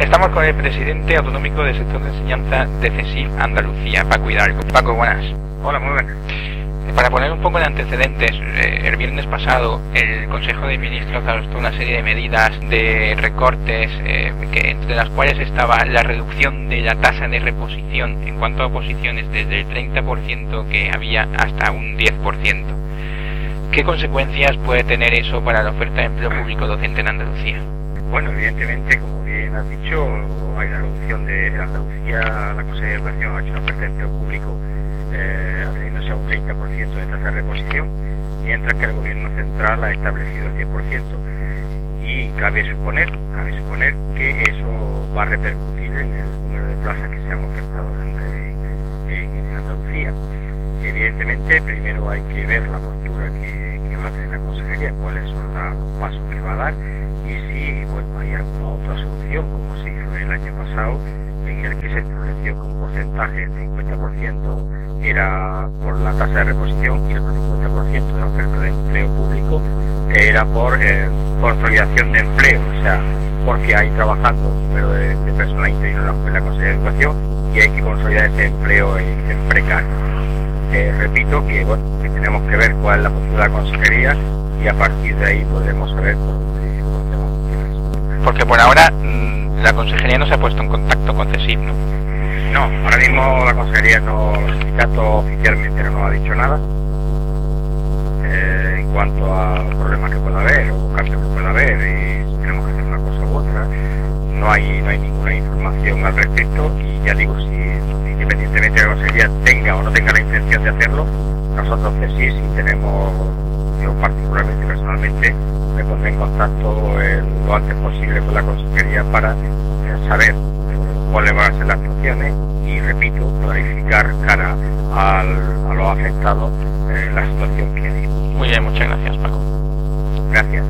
Estamos con el presidente autonómico del sector de enseñanza de CESIL Andalucía, Paco Hidalgo. Paco, buenas. Hola, muy buenas. Para poner un poco de antecedentes, eh, el viernes pasado el Consejo de Ministros adoptó una serie de medidas de recortes, eh, que, entre las cuales estaba la reducción de la tasa de reposición en cuanto a oposiciones desde el 30% que había hasta un 10%. ¿Qué consecuencias puede tener eso para la oferta de empleo público docente en Andalucía? Bueno, evidentemente, como has dicho, hay una reducción de Andalucía, la Consejería de Educación ha hecho una oferta de empleo público eh, a un 30% de tasa de reposición, mientras que el gobierno central ha establecido el 10%. Y cabe suponer, cabe suponer que eso va a repercutir en el número de plazas que se han ofertado en, en Andalucía. Evidentemente, primero hay que ver la postura que, que va a tener la consejería, cuáles son los pasos que va a dar y si hay alguna otra solución, como se hizo el año pasado, en el que se estableció que un porcentaje del 50% era por la tasa de reposición y el 50% de la oferta de empleo público era por eh, consolidación de empleo, o sea, porque hay trabajando número de, de personal interior en la Consejería de Educación y hay que consolidar ese empleo en, en precario. Eh, repito que, bueno, tenemos que ver cuál es la postura de la consejería y a partir de ahí podremos saber por Porque por ahora mm, la consejería no se ha puesto en contacto con CESIP, ¿no? No, ahora mismo la consejería no, el sindicato oficialmente no ha dicho nada eh, en cuanto a problemas que pueda haber o cambios que pueda haber y si tenemos que hacer una cosa u otra. No hay, no hay ninguna información al respecto y ya digo, si independientemente de la consejería tenga o no tenga la intención de hacerlo, nosotros que sí, si tenemos, yo particularmente personalmente, me pondré en contacto eh, lo antes posible con la consejería para eh, saber cuáles van a ser las actuaciones y, repito, clarificar cara al, a los afectados eh, la situación que hay. Muy bien, muchas gracias, Paco. Gracias.